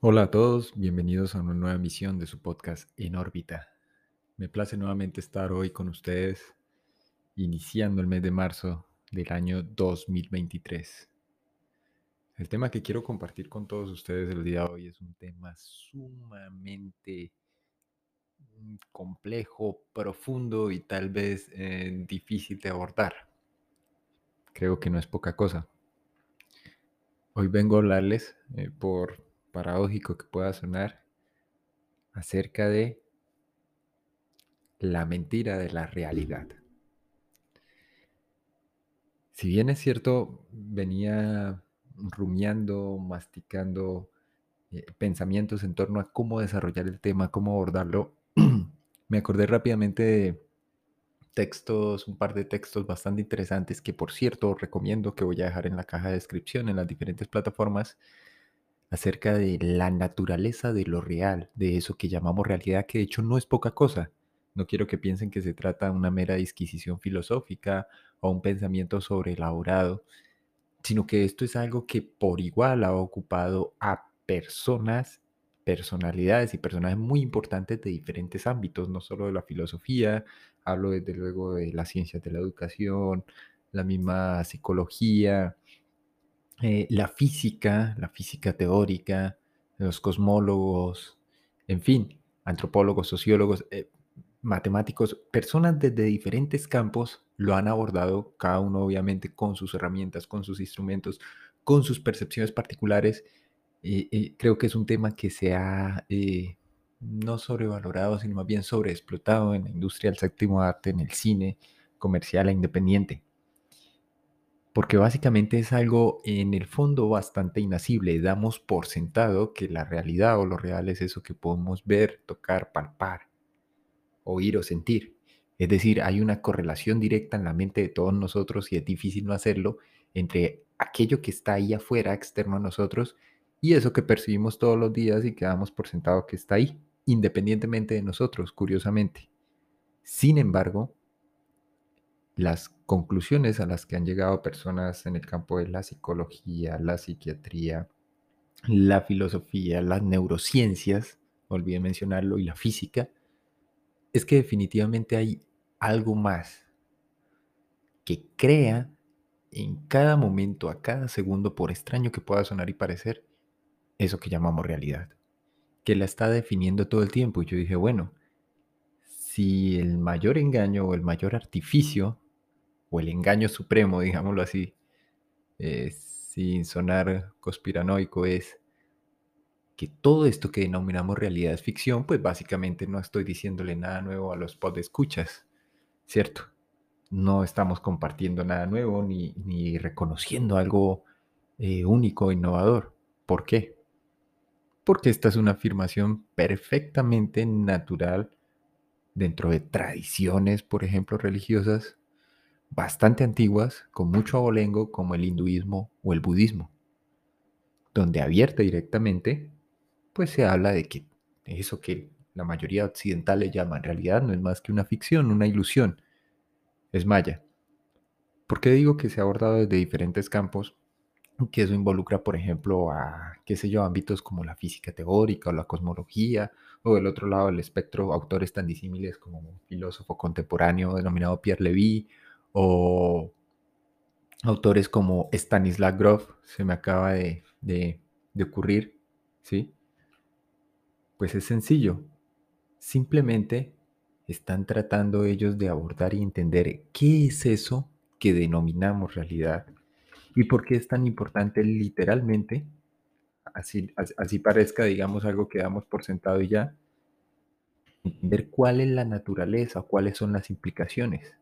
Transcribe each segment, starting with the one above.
Hola a todos, bienvenidos a una nueva emisión de su podcast En órbita. Me place nuevamente estar hoy con ustedes, iniciando el mes de marzo del año 2023. El tema que quiero compartir con todos ustedes el día de hoy es un tema sumamente mm, complejo, profundo y tal vez eh, difícil de abordar. Creo que no es poca cosa. Hoy vengo a hablarles, eh, por paradójico que pueda sonar, acerca de la mentira de la realidad. Si bien es cierto, venía rumiando, masticando eh, pensamientos en torno a cómo desarrollar el tema, cómo abordarlo, me acordé rápidamente de textos, un par de textos bastante interesantes que por cierto recomiendo que voy a dejar en la caja de descripción en las diferentes plataformas acerca de la naturaleza de lo real, de eso que llamamos realidad, que de hecho no es poca cosa. No quiero que piensen que se trata de una mera disquisición filosófica o un pensamiento sobreelaborado, sino que esto es algo que por igual ha ocupado a personas, personalidades y personajes muy importantes de diferentes ámbitos, no solo de la filosofía, hablo desde luego de las ciencias de la educación, la misma psicología, eh, la física, la física teórica, los cosmólogos, en fin, antropólogos, sociólogos, eh, matemáticos, personas desde diferentes campos lo han abordado, cada uno obviamente con sus herramientas, con sus instrumentos, con sus percepciones particulares. y creo que es un tema que se ha eh, no sobrevalorado, sino más bien sobreexplotado en la industria del séptimo arte, en el cine comercial e independiente porque básicamente es algo en el fondo bastante inasible. Damos por sentado que la realidad o lo real es eso que podemos ver, tocar, palpar, oír o sentir. Es decir, hay una correlación directa en la mente de todos nosotros y es difícil no hacerlo entre aquello que está ahí afuera, externo a nosotros, y eso que percibimos todos los días y que damos por sentado que está ahí, independientemente de nosotros, curiosamente. Sin embargo, las conclusiones a las que han llegado personas en el campo de la psicología, la psiquiatría, la filosofía, las neurociencias, olvidé mencionarlo, y la física, es que definitivamente hay algo más que crea en cada momento, a cada segundo, por extraño que pueda sonar y parecer, eso que llamamos realidad, que la está definiendo todo el tiempo. Y yo dije, bueno, si el mayor engaño o el mayor artificio o el engaño supremo, digámoslo así, eh, sin sonar conspiranoico, es que todo esto que denominamos realidad es ficción, pues básicamente no estoy diciéndole nada nuevo a los escuchas, ¿cierto? No estamos compartiendo nada nuevo ni, ni reconociendo algo eh, único, innovador. ¿Por qué? Porque esta es una afirmación perfectamente natural dentro de tradiciones, por ejemplo, religiosas, bastante antiguas, con mucho abolengo, como el hinduismo o el budismo, donde abierta directamente, pues se habla de que eso que la mayoría occidental le llama en realidad no es más que una ficción, una ilusión, es maya. ¿Por qué digo que se ha abordado desde diferentes campos? Que eso involucra, por ejemplo, a, qué sé yo, ámbitos como la física teórica o la cosmología, o del otro lado del espectro, autores tan disímiles como un filósofo contemporáneo denominado Pierre Levy, o autores como Stanislav Grof, se me acaba de, de, ocurrir, ¿sí? Pues es sencillo. Simplemente están tratando ellos de abordar y entender qué es eso que denominamos realidad y por qué es tan importante literalmente, así, así parezca, digamos, algo que damos por sentado y ya, entender cuál es la naturaleza, cuáles son las implicaciones.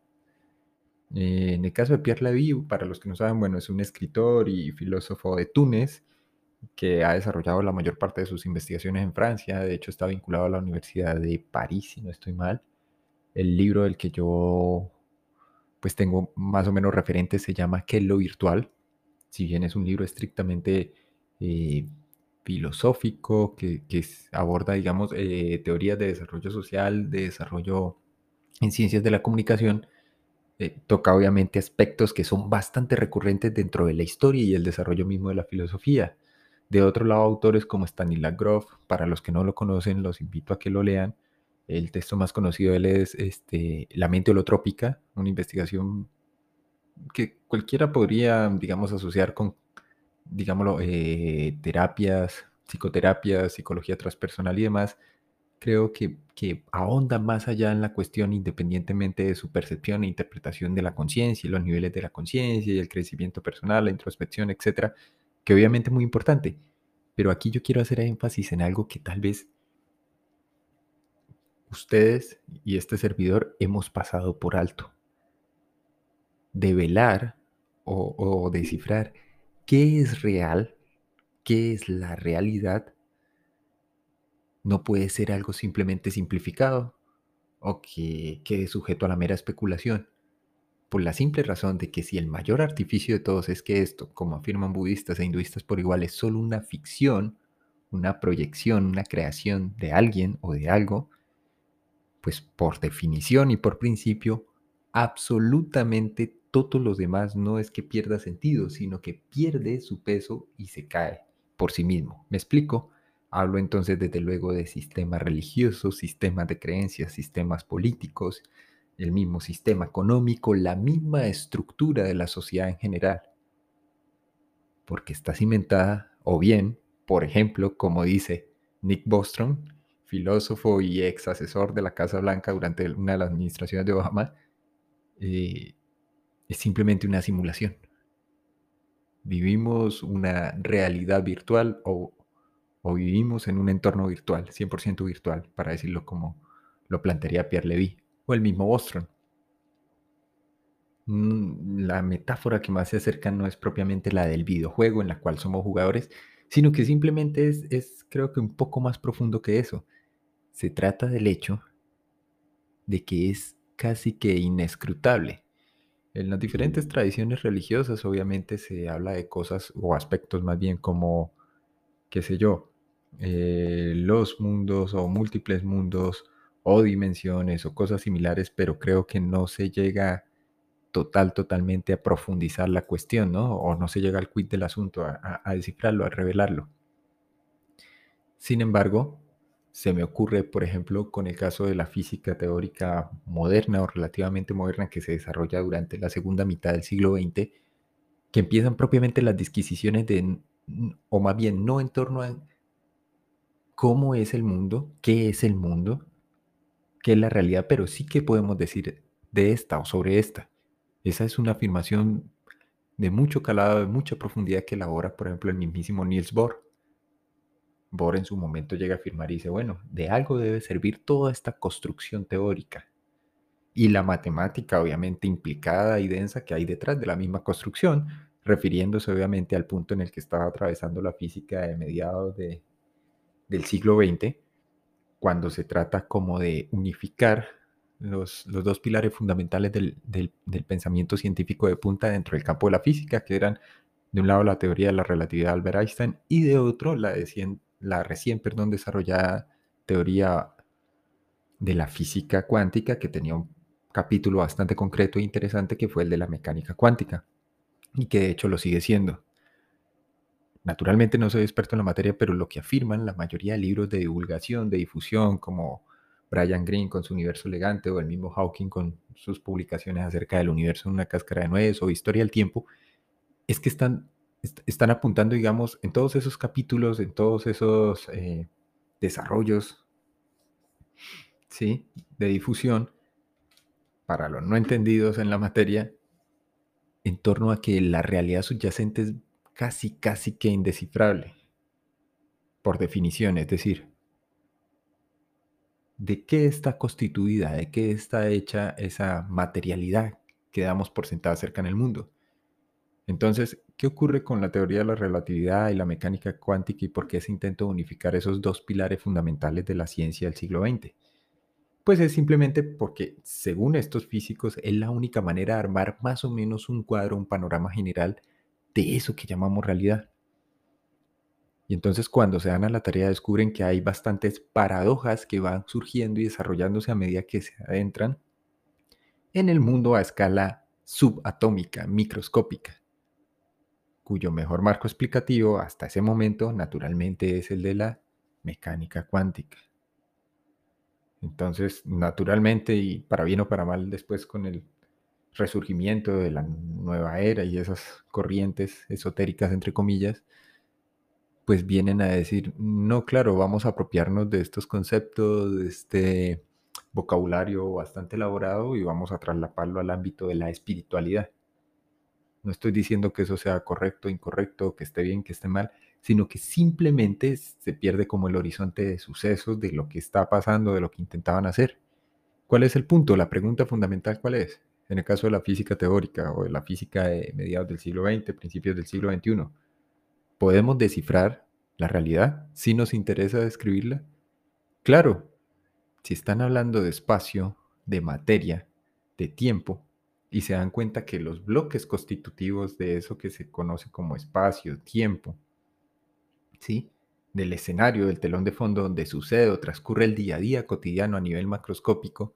Eh, en el caso de Pierre Levy, para los que no saben, bueno, es un escritor y filósofo de Túnez que ha desarrollado la mayor parte de sus investigaciones en Francia. De hecho, está vinculado a la Universidad de París, si no estoy mal. El libro del que yo pues tengo más o menos referente se llama ¿Qué es lo virtual? Si bien es un libro estrictamente eh, filosófico que, aborda, digamos, eh, teorías de desarrollo social, de desarrollo en ciencias de la comunicación, eh, toca obviamente aspectos que son bastante recurrentes dentro de la historia y el desarrollo mismo de la filosofía. De otro lado, autores como Stanislav Grof, para los que no lo conocen, los invito a que lo lean. El texto más conocido de él es este, La mente holotrópica, una investigación que cualquiera podría, digamos, asociar con, digámoslo, eh, terapias, psicoterapias, psicología transpersonal y demás, creo que, que, ahonda más allá en la cuestión independientemente de su percepción e interpretación de la conciencia y los niveles de la conciencia y el crecimiento personal, la introspección, etcétera, que obviamente es muy importante. Pero aquí yo quiero hacer énfasis en algo que tal vez ustedes y este servidor hemos pasado por alto. Develar o, o descifrar qué es real, qué es la realidad no puede ser algo simplemente simplificado o que quede sujeto a la mera especulación, por la simple razón de que si el mayor artificio de todos es que esto, como afirman budistas e hinduistas por igual, es solo una ficción, una proyección, una creación de alguien o de algo, pues por definición y por principio, absolutamente todo lo demás no es que pierda sentido, sino que pierde su peso y se cae por sí mismo. ¿Me explico? Hablo entonces desde luego de sistemas religiosos, sistemas de creencias, sistemas políticos, el mismo sistema económico, la misma estructura de la sociedad en general. Porque está cimentada, o bien, por ejemplo, como dice Nick Bostrom, filósofo y ex asesor de la Casa Blanca durante una de las administraciones de Obama, eh, es simplemente una simulación. Vivimos una realidad virtual o o vivimos en un entorno virtual, 100% virtual, para decirlo como lo plantearía Pierre Levy, o el mismo Bostrom. Mm, la metáfora que más se acerca no es propiamente la del videojuego en la cual somos jugadores, sino que simplemente es, es creo que un poco más profundo que eso. Se trata del hecho de que es casi que inescrutable. En las diferentes tradiciones religiosas obviamente se habla de cosas o aspectos más bien como, qué sé yo, eh, los mundos o múltiples mundos o dimensiones o cosas similares, pero creo que no se llega total, totalmente a profundizar la cuestión, ¿no? O no se llega al quid del asunto, a, a descifrarlo, a revelarlo. Sin embargo, se me ocurre, por ejemplo, con el caso de la física teórica moderna o relativamente moderna que se desarrolla durante la segunda mitad del siglo XX, que empiezan propiamente las disquisiciones de, o más bien no en torno a cómo es el mundo, qué es el mundo, qué es la realidad, pero sí que podemos decir de esta o sobre esta. Esa es una afirmación de mucho calado, de mucha profundidad que elabora, por ejemplo, el mismísimo Niels Bohr. Bohr en su momento llega a afirmar y dice, bueno, de algo debe servir toda esta construcción teórica. Y la matemática obviamente implicada y densa que hay detrás de la misma construcción, refiriéndose obviamente al punto en el que estaba atravesando la física de mediados de, del siglo XX, cuando se trata como de unificar los, dos pilares fundamentales del, pensamiento científico de punta dentro del campo de la física, que eran de un lado la teoría de la relatividad de Albert Einstein y de otro la, la recién perdón, desarrollada teoría de la física cuántica, que tenía un capítulo bastante concreto e interesante que fue el de la mecánica cuántica, y que de hecho lo sigue siendo. Naturalmente no soy experto en la materia, pero lo que afirman la mayoría de libros de divulgación, de difusión, como Brian Greene con su universo elegante o el mismo Hawking con sus publicaciones acerca del universo en una cáscara de nuez o historia del tiempo, es que están, están apuntando, digamos, en todos esos capítulos, en todos esos eh, desarrollos ¿sí? de difusión, para los no entendidos en la materia, en torno a que la realidad subyacente es casi, casi que indescifrable, por definición, es decir, ¿de qué está constituida, de qué está hecha esa materialidad que damos por sentada cerca en el mundo? Entonces, ¿qué ocurre con la teoría de la relatividad y la mecánica cuántica y por qué se intenta unificar esos dos pilares fundamentales de la ciencia del siglo XX? Pues es simplemente porque, según estos físicos, es la única manera de armar más o menos un cuadro, un panorama general de eso que llamamos realidad. Y entonces cuando se dan a la tarea descubren que hay bastantes paradojas que van surgiendo y desarrollándose a medida que se adentran en el mundo a escala subatómica, microscópica. cuyo mejor marco explicativo hasta ese momento naturalmente es el de la mecánica cuántica. Entonces, naturalmente, y para bien o para mal, después con el resurgimiento de la nueva era y esas corrientes esotéricas, entre comillas, pues vienen a decir, no, claro, vamos a apropiarnos de estos conceptos, de este vocabulario bastante elaborado y vamos a traslaparlo al ámbito de la espiritualidad. No estoy diciendo que eso sea correcto, incorrecto, que esté bien, que esté mal, sino que simplemente se pierde como el horizonte de sucesos, de lo que está pasando, de lo que intentaban hacer. ¿Cuál es el punto? La pregunta fundamental, ¿cuál es? En el caso de la física teórica o de la física de mediados del siglo XX, principios del siglo XXI, ¿podemos descifrar la realidad si nos interesa describirla? Claro, si están hablando de espacio, de materia, de tiempo, y se dan cuenta que los bloques constitutivos de eso que se conoce como espacio, tiempo, ¿sí? del escenario, del telón de fondo donde sucede o transcurre el día a día cotidiano a nivel macroscópico,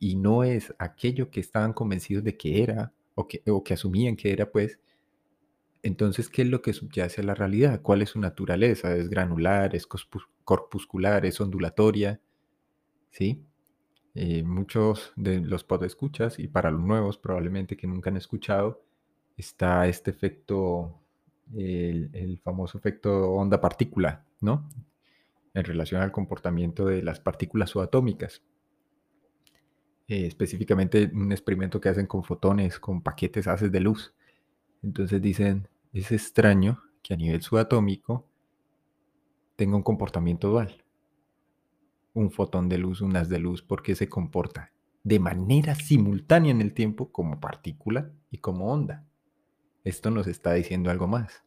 y no es aquello que estaban convencidos de que era o que, o que asumían que era, pues, entonces, ¿qué es lo que subyace a la realidad? ¿Cuál es su naturaleza? ¿Es granular? ¿Es corpuscular? ¿Es ondulatoria? ¿Sí? Eh, muchos de los podescuchas, y para los nuevos probablemente que nunca han escuchado, está este efecto, el, famoso efecto onda-partícula, ¿no? En relación al comportamiento de las partículas subatómicas. Eh, específicamente un experimento que hacen con fotones, con paquetes haces de luz. Entonces dicen, es extraño que a nivel subatómico tenga un comportamiento dual un fotón de luz, un haz de luz, porque se comporta de manera simultánea en el tiempo como partícula y como onda. Esto nos está diciendo algo más.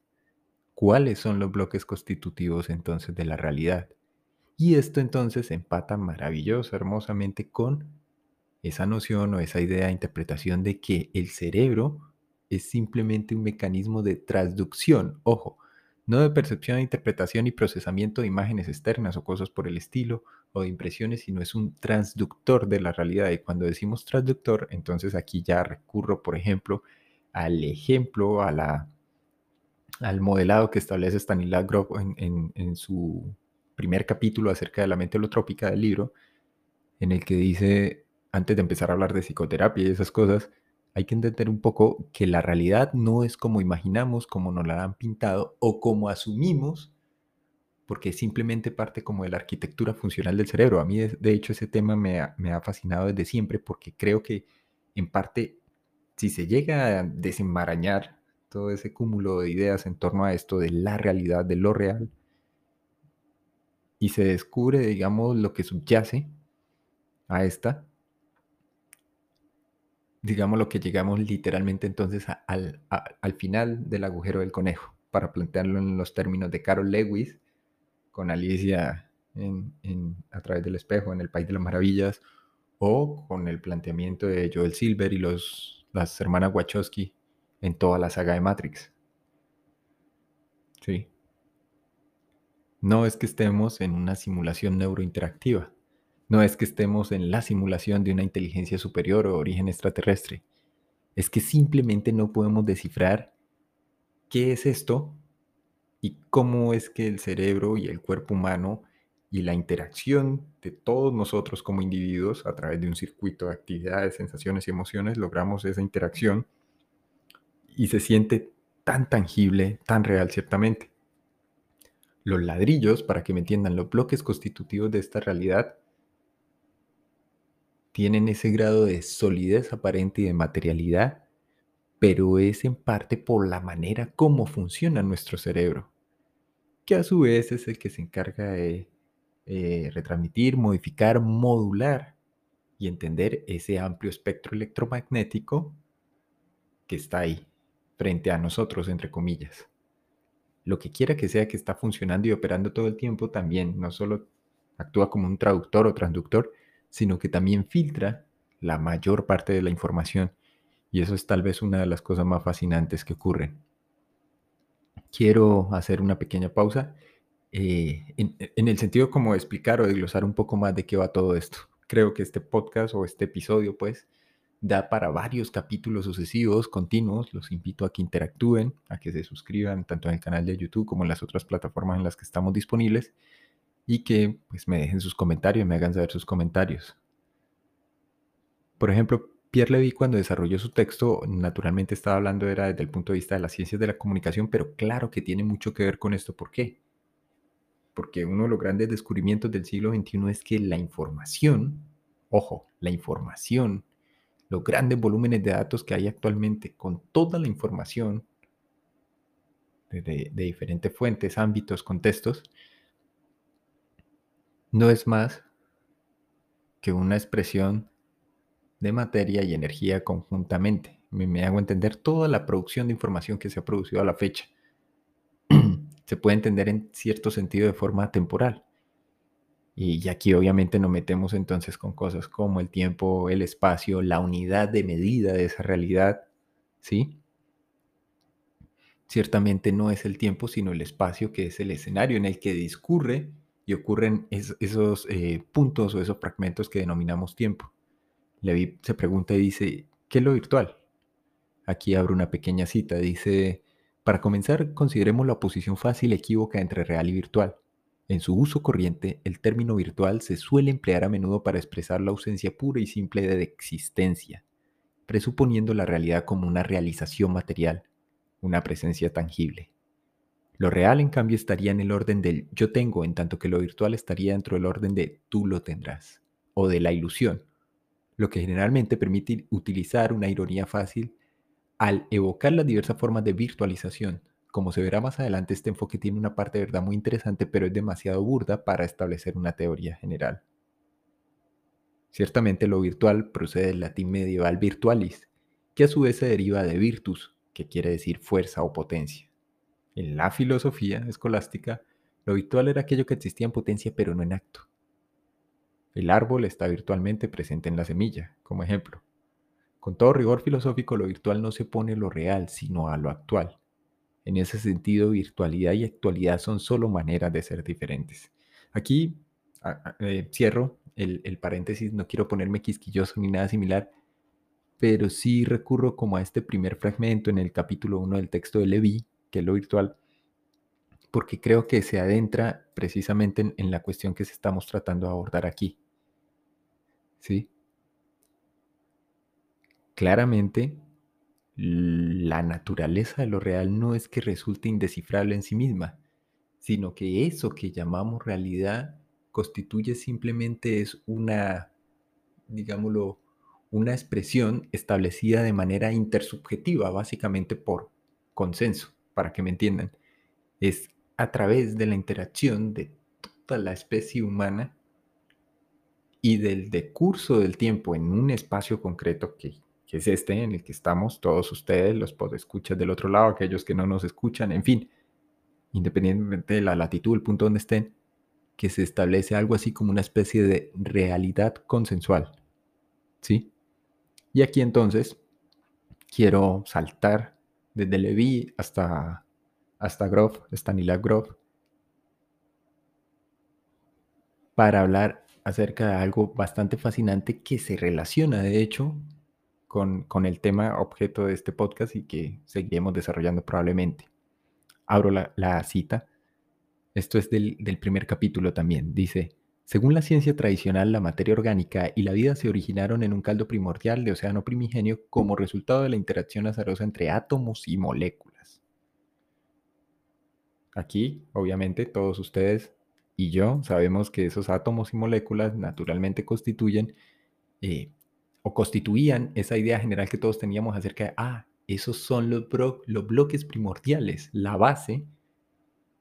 ¿Cuáles son los bloques constitutivos entonces de la realidad? Y esto entonces empata maravilloso, hermosamente con esa noción o esa idea de interpretación de que el cerebro es simplemente un mecanismo de transducción. Ojo, no de percepción, interpretación y procesamiento de imágenes externas o cosas por el estilo, o de impresiones, sino es un transductor de la realidad. Y cuando decimos transductor, entonces aquí ya recurro, por ejemplo, al ejemplo, a la, al modelado que establece Stanislav Grof en, en su primer capítulo acerca de la mente holotrópica del libro, en el que dice, antes de empezar a hablar de psicoterapia y esas cosas, hay que entender un poco que la realidad no es como imaginamos, como nos la han pintado o como asumimos, porque es simplemente parte como de la arquitectura funcional del cerebro. A mí, de hecho, ese tema me ha, me ha fascinado desde siempre porque creo que en parte, si se llega a desenmarañar todo ese cúmulo de ideas en torno a esto de la realidad, de lo real, y se descubre, digamos, lo que subyace a esta, digamos lo que llegamos literalmente entonces al, al final del agujero del conejo, para plantearlo en los términos de Carol Lewis, con Alicia en, a través del espejo en el País de las Maravillas, o con el planteamiento de Joel Silver y los, las hermanas Wachowski en toda la saga de Matrix. Sí. No es que estemos en una simulación neurointeractiva, no es que estemos en la simulación de una inteligencia superior o origen extraterrestre. Es que simplemente no podemos descifrar qué es esto y cómo es que el cerebro y el cuerpo humano y la interacción de todos nosotros como individuos a través de un circuito de actividades, sensaciones y emociones logramos esa interacción y se siente tan tangible, tan real ciertamente. Los ladrillos, para que me entiendan, los bloques constitutivos de esta realidad tienen ese grado de solidez aparente y de materialidad, pero es en parte por la manera como funciona nuestro cerebro, que a su vez es el que se encarga de eh, retransmitir, modificar, modular y entender ese amplio espectro electromagnético que está ahí, frente a nosotros, entre comillas. Lo que quiera que sea que está funcionando y operando todo el tiempo también no solo actúa como un traductor o transductor, sino que también filtra la mayor parte de la información. Y eso es tal vez una de las cosas más fascinantes que ocurren. Quiero hacer una pequeña pausa eh, en, el sentido como de explicar o desglosar un poco más de qué va todo esto. Creo que este podcast o este episodio, pues, da para varios capítulos sucesivos, continuos. Los invito a que interactúen, a que se suscriban tanto en el canal de YouTube como en las otras plataformas en las que estamos disponibles y que pues, me dejen sus comentarios, me hagan saber sus comentarios. Por ejemplo, Pierre Levy cuando desarrolló su texto, naturalmente estaba hablando era desde el punto de vista de las ciencias de la comunicación, pero claro que tiene mucho que ver con esto. ¿Por qué? Porque uno de los grandes descubrimientos del siglo XXI es que la información, ojo, la información los grandes volúmenes de datos que hay actualmente, con toda la información de, diferentes fuentes, ámbitos, contextos, no es más que una expresión de materia y energía conjuntamente. Me, hago entender toda la producción de información que se ha producido a la fecha. se puede entender en cierto sentido de forma temporal. Y aquí obviamente nos metemos entonces con cosas como el tiempo, el espacio, la unidad de medida de esa realidad, ¿sí? Ciertamente no es el tiempo, sino el espacio que es el escenario en el que discurre y ocurren esos eh, puntos o esos fragmentos que denominamos tiempo. Levi se pregunta y dice, ¿qué es lo virtual? Aquí abro una pequeña cita, dice, para comenzar, consideremos la oposición fácil equívoca entre real y virtual. En su uso corriente, el término virtual se suele emplear a menudo para expresar la ausencia pura y simple de existencia, presuponiendo la realidad como una realización material, una presencia tangible. Lo real, en cambio, estaría en el orden del yo tengo, en tanto que lo virtual estaría dentro del orden de tú lo tendrás, o de la ilusión, lo que generalmente permite utilizar una ironía fácil al evocar las diversas formas de virtualización, como se verá más adelante, este enfoque tiene una parte de verdad muy interesante, pero es demasiado burda para establecer una teoría general. Ciertamente lo virtual procede del latín medieval virtualis, que a su vez se deriva de virtus, que quiere decir fuerza o potencia. En la filosofía escolástica, lo virtual era aquello que existía en potencia pero no en acto. El árbol está virtualmente presente en la semilla, como ejemplo. Con todo rigor filosófico, lo virtual no se pone lo real, sino a lo actual. En ese sentido, virtualidad y actualidad son solo maneras de ser diferentes. Aquí eh, cierro el, paréntesis, no quiero ponerme quisquilloso ni nada similar, pero sí recurro como a este primer fragmento en el capítulo 1 del texto de Levi, que lo virtual, porque creo que se adentra precisamente en, la cuestión que estamos tratando de abordar aquí. ¿Sí? Claramente, la naturaleza de lo real no es que resulte indescifrable en sí misma, sino que eso que llamamos realidad constituye simplemente es una, digámoslo, una expresión establecida de manera intersubjetiva, básicamente por consenso, para que me entiendan. Es a través de la interacción de toda la especie humana y del decurso del tiempo en un espacio concreto que que es este en el que estamos todos ustedes, los podescuchas del otro lado, aquellos que no nos escuchan, en fin, independientemente de la latitud, el punto donde estén, que se establece algo así como una especie de realidad consensual. ¿Sí? Y aquí entonces quiero saltar desde Levi hasta, hasta Grof, Stanislav Grof, para hablar acerca de algo bastante fascinante que se relaciona, de hecho, con, el tema objeto de este podcast y que seguiremos desarrollando probablemente. Abro la, cita. Esto es del, del primer capítulo también. Dice, según la ciencia tradicional, la materia orgánica y la vida se originaron en un caldo primordial de océano primigenio como resultado de la interacción azarosa entre átomos y moléculas. Aquí, obviamente, todos ustedes y yo sabemos que esos átomos y moléculas naturalmente constituyen eh, o constituían esa idea general que todos teníamos acerca de, ah, esos son los, los bloques primordiales, la base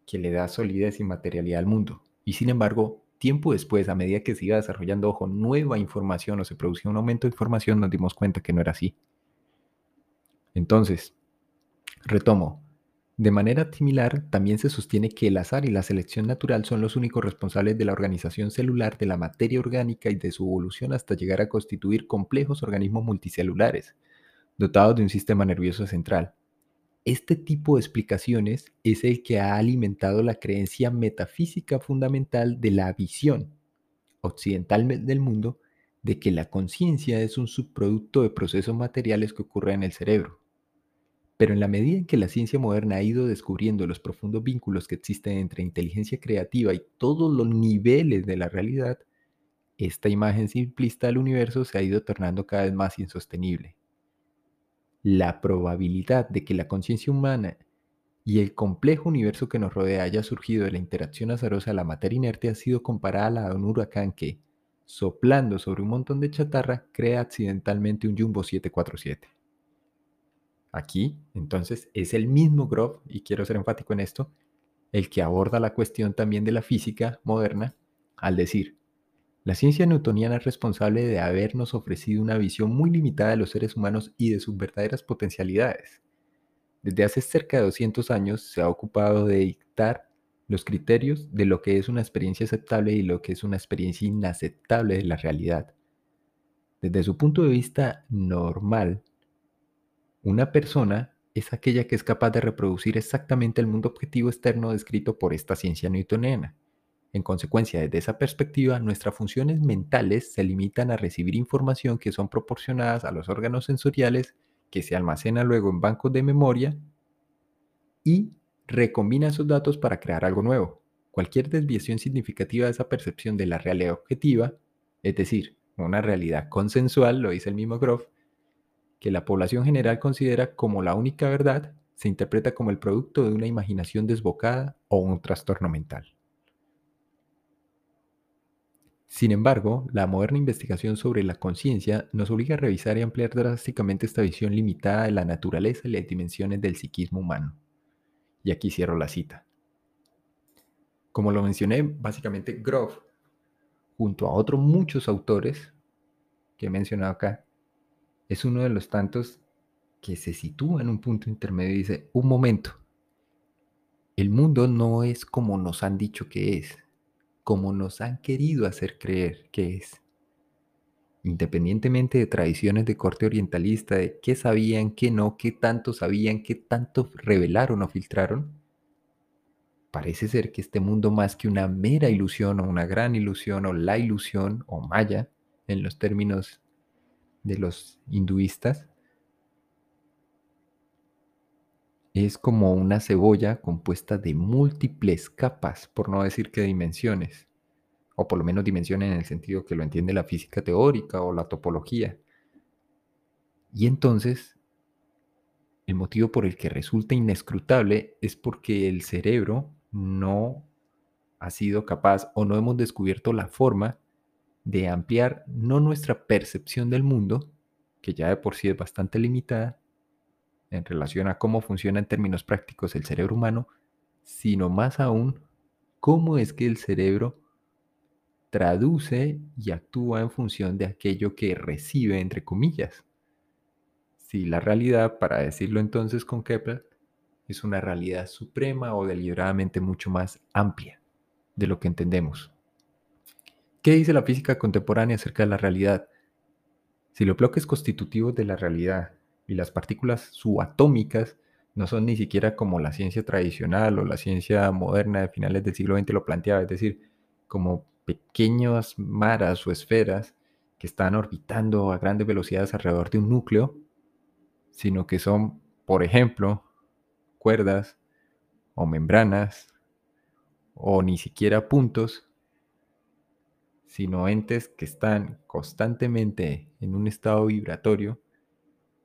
que le da solidez y materialidad al mundo. Y sin embargo, tiempo después, a medida que se iba desarrollando, ojo, nueva información o se producía un aumento de información, nos dimos cuenta que no era así. Entonces, retomo, de manera similar, también se sostiene que el azar y la selección natural son los únicos responsables de la organización celular de la materia orgánica y de su evolución hasta llegar a constituir complejos organismos multicelulares, dotados de un sistema nervioso central. Este tipo de explicaciones es el que ha alimentado la creencia metafísica fundamental de la visión occidental del mundo de que la conciencia es un subproducto de procesos materiales que ocurren en el cerebro. Pero en la medida en que la ciencia moderna ha ido descubriendo los profundos vínculos que existen entre inteligencia creativa y todos los niveles de la realidad, esta imagen simplista del universo se ha ido tornando cada vez más insostenible. La probabilidad de que la conciencia humana y el complejo universo que nos rodea haya surgido de la interacción azarosa de la materia inerte ha sido comparada a un huracán que, soplando sobre un montón de chatarra, crea accidentalmente un Jumbo 747. Aquí, entonces, es el mismo Groff, y quiero ser enfático en esto, el que aborda la cuestión también de la física moderna al decir, la ciencia newtoniana es responsable de habernos ofrecido una visión muy limitada de los seres humanos y de sus verdaderas potencialidades. Desde hace cerca de 200 años se ha ocupado de dictar los criterios de lo que es una experiencia aceptable y lo que es una experiencia inaceptable de la realidad. Desde su punto de vista normal, una persona es aquella que es capaz de reproducir exactamente el mundo objetivo externo descrito por esta ciencia newtoniana. En consecuencia, desde esa perspectiva, nuestras funciones mentales se limitan a recibir información que son proporcionadas a los órganos sensoriales que se almacena luego en bancos de memoria y recombina esos datos para crear algo nuevo. Cualquier desviación significativa de esa percepción de la realidad objetiva, es decir, una realidad consensual, lo dice el mismo Groff, que la población general considera como la única verdad, se interpreta como el producto de una imaginación desbocada o un trastorno mental. Sin embargo, la moderna investigación sobre la conciencia nos obliga a revisar y ampliar drásticamente esta visión limitada de la naturaleza y las dimensiones del psiquismo humano. Y aquí cierro la cita. Como lo mencioné, básicamente Groff, junto a otros muchos autores que he mencionado acá, es uno de los tantos que se sitúa en un punto intermedio y dice, un momento, el mundo no es como nos han dicho que es como nos han querido hacer creer que es. Independientemente de tradiciones de corte orientalista, de qué sabían, qué no, qué tanto sabían, qué tanto revelaron o filtraron, parece ser que este mundo más que una mera ilusión o una gran ilusión o la ilusión o maya, en los términos de los hinduistas, es como una cebolla compuesta de múltiples capas, por no decir que dimensiones, o por lo menos dimensiones en el sentido que lo entiende la física teórica o la topología. Y entonces, el motivo por el que resulta inescrutable es porque el cerebro no ha sido capaz o no hemos descubierto la forma de ampliar no nuestra percepción del mundo, que ya de por sí es bastante limitada, en relación a cómo funciona en términos prácticos el cerebro humano, sino más aún cómo es que el cerebro traduce y actúa en función de aquello que recibe, entre comillas. Si la realidad, para decirlo entonces con Kepler, es una realidad suprema o deliberadamente mucho más amplia de lo que entendemos. ¿Qué dice la física contemporánea acerca de la realidad? Si los bloques constitutivos de la realidad y las partículas subatómicas no son ni siquiera como la ciencia tradicional o la ciencia moderna de finales del siglo XX lo planteaba, es decir, como pequeñas maras o esferas que están orbitando a grandes velocidades alrededor de un núcleo, sino que son, por ejemplo, cuerdas o membranas o ni siquiera puntos, sino entes que están constantemente en un estado vibratorio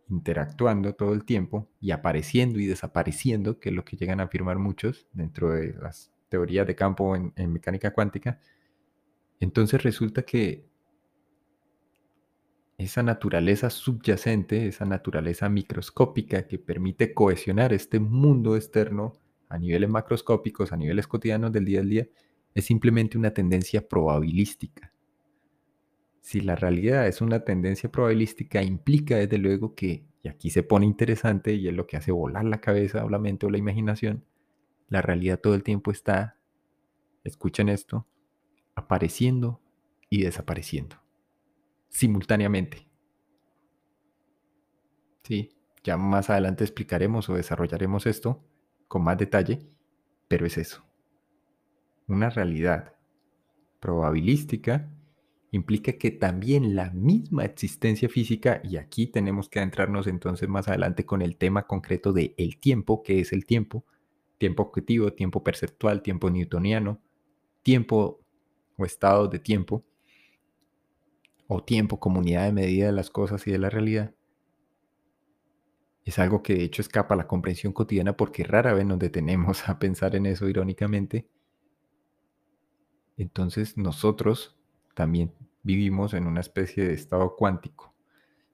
interactuando todo el tiempo y apareciendo y desapareciendo, que es lo que llegan a afirmar muchos dentro de las teorías de campo en, mecánica cuántica, entonces resulta que esa naturaleza subyacente, esa naturaleza microscópica que permite cohesionar este mundo externo a niveles macroscópicos, a niveles cotidianos del día a día, es simplemente una tendencia probabilística. Si la realidad es una tendencia probabilística, implica desde luego que, y aquí se pone interesante y es lo que hace volar la cabeza o la mente o la imaginación, la realidad todo el tiempo está, escuchen esto, apareciendo y desapareciendo, simultáneamente. Sí, ya más adelante explicaremos o desarrollaremos esto con más detalle, pero es eso. Una realidad probabilística implica que también la misma existencia física, y aquí tenemos que adentrarnos entonces más adelante con el tema concreto de el tiempo, que es el tiempo, tiempo objetivo, tiempo perceptual, tiempo newtoniano, tiempo o estado de tiempo, o tiempo, comunidad de medida de las cosas y de la realidad, es algo que de hecho escapa a la comprensión cotidiana porque rara vez nos detenemos a pensar en eso irónicamente. Entonces nosotros también vivimos en una especie de estado cuántico.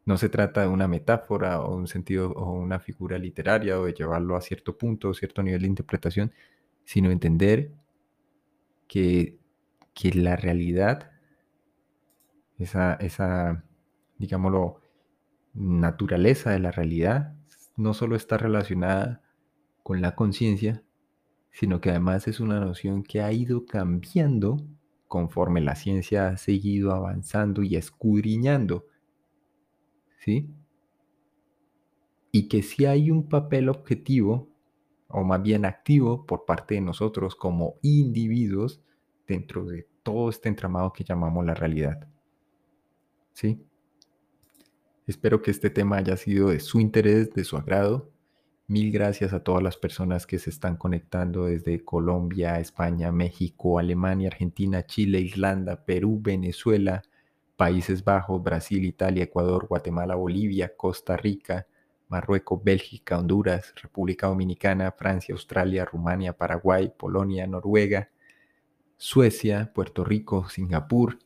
No se trata de una metáfora o un sentido o una figura literaria o de llevarlo a cierto punto o cierto nivel de interpretación, sino entender que, que la realidad, esa, esa, digámoslo, naturaleza de la realidad, no solo está relacionada con la conciencia, sino que además es una noción que ha ido cambiando conforme la ciencia ha seguido avanzando y escudriñando. ¿Sí? Y que si hay un papel objetivo, o más bien activo, por parte de nosotros como individuos dentro de todo este entramado que llamamos la realidad. ¿Sí? Espero que este tema haya sido de su interés, de su agrado Mil gracias a todas las personas que se están conectando desde Colombia, España, México, Alemania, Argentina, Chile, Irlanda, Perú, Venezuela, Países Bajos, Brasil, Italia, Ecuador, Guatemala, Bolivia, Costa Rica, Marruecos, Bélgica, Honduras, República Dominicana, Francia, Australia, Rumania, Paraguay, Polonia, Noruega, Suecia, Puerto Rico, Singapur,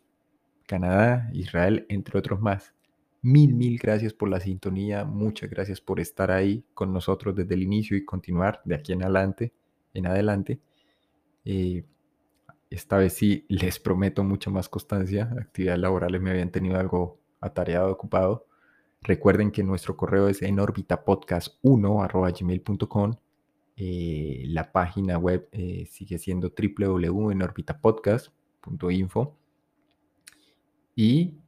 Canadá, Israel, entre otros más. Mil, mil gracias por la sintonía, muchas gracias por estar ahí con nosotros desde el inicio y continuar de aquí en adelante. En adelante. Eh, esta vez sí les prometo mucha más constancia. Actividades laborales me habían tenido algo atareado, ocupado. Recuerden que nuestro correo es en gmail.com. Eh, la página web eh, sigue siendo www.enorbitapodcast.info. Y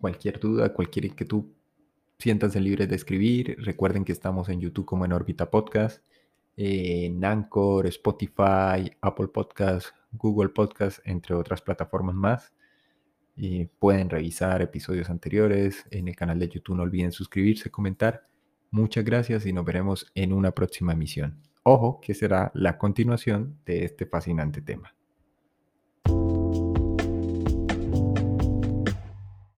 cualquier duda, cualquier tú siéntanse libres de escribir. Recuerden que estamos en YouTube como en Orbita Podcast, en Anchor, Spotify, Apple Podcast, Google Podcast, entre otras plataformas más. Y pueden revisar episodios anteriores en el canal de YouTube. No olviden suscribirse, comentar. Muchas gracias y nos veremos en una próxima emisión. Ojo que será la continuación de este fascinante tema.